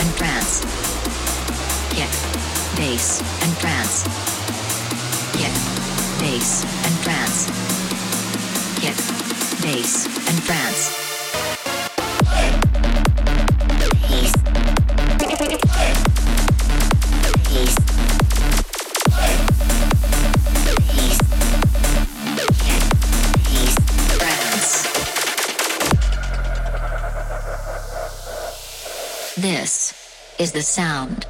and trance. Kick, bass, and trance. Kick, bass, and trance. Kick, bass, and trance. Is the sound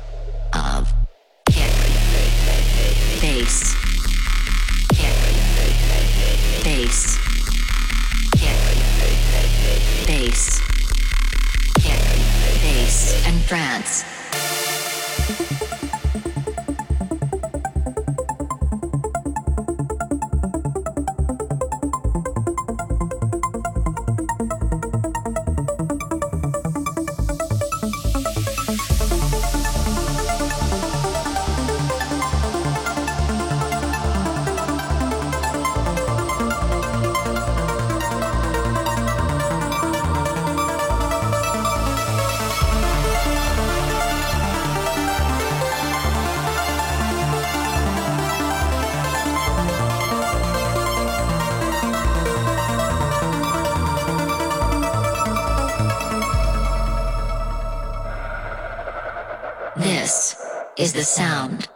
is the sound